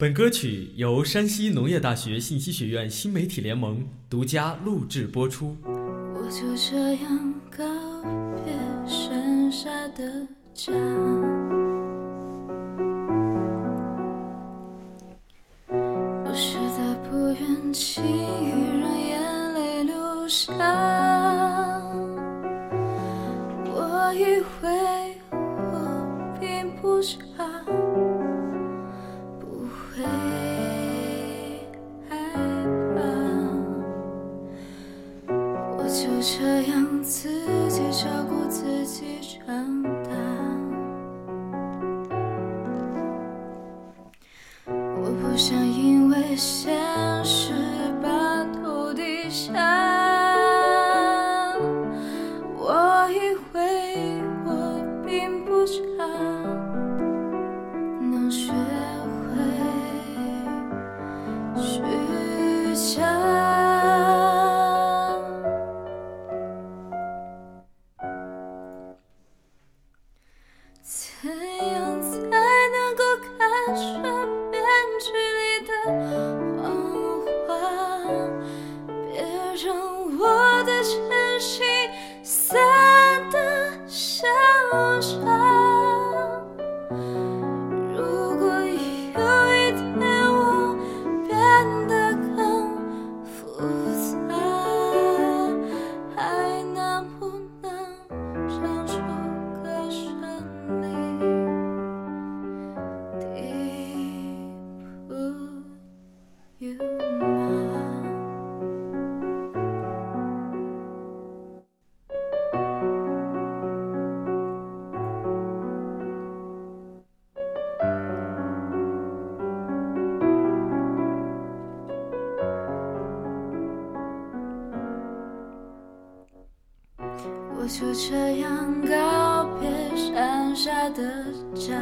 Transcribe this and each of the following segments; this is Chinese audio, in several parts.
本歌曲由山西农业大学信息学院新媒体联盟独家录制播出。我就这样告别剩下的家，我实在不愿轻易让眼泪流下。我以为我并不差。就这样自己照顾自己长大。我不想因为现实把头低下，像沙。我就这样告别山下的家，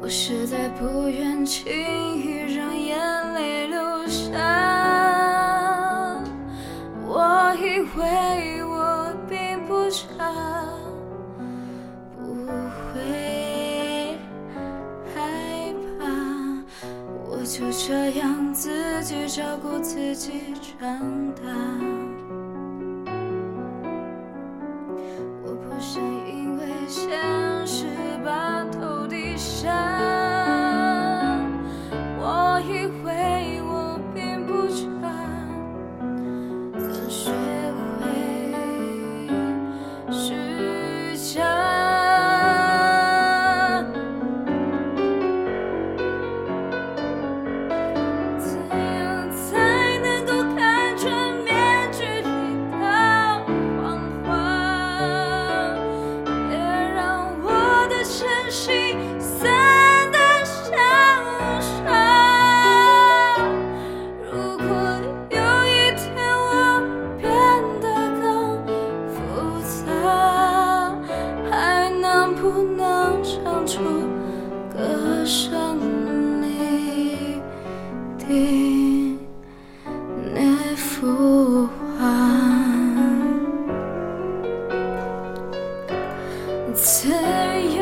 我实在不愿轻易让眼泪流下。我以为我并不差，就这样自己照顾自己长大。我不想因为现怎样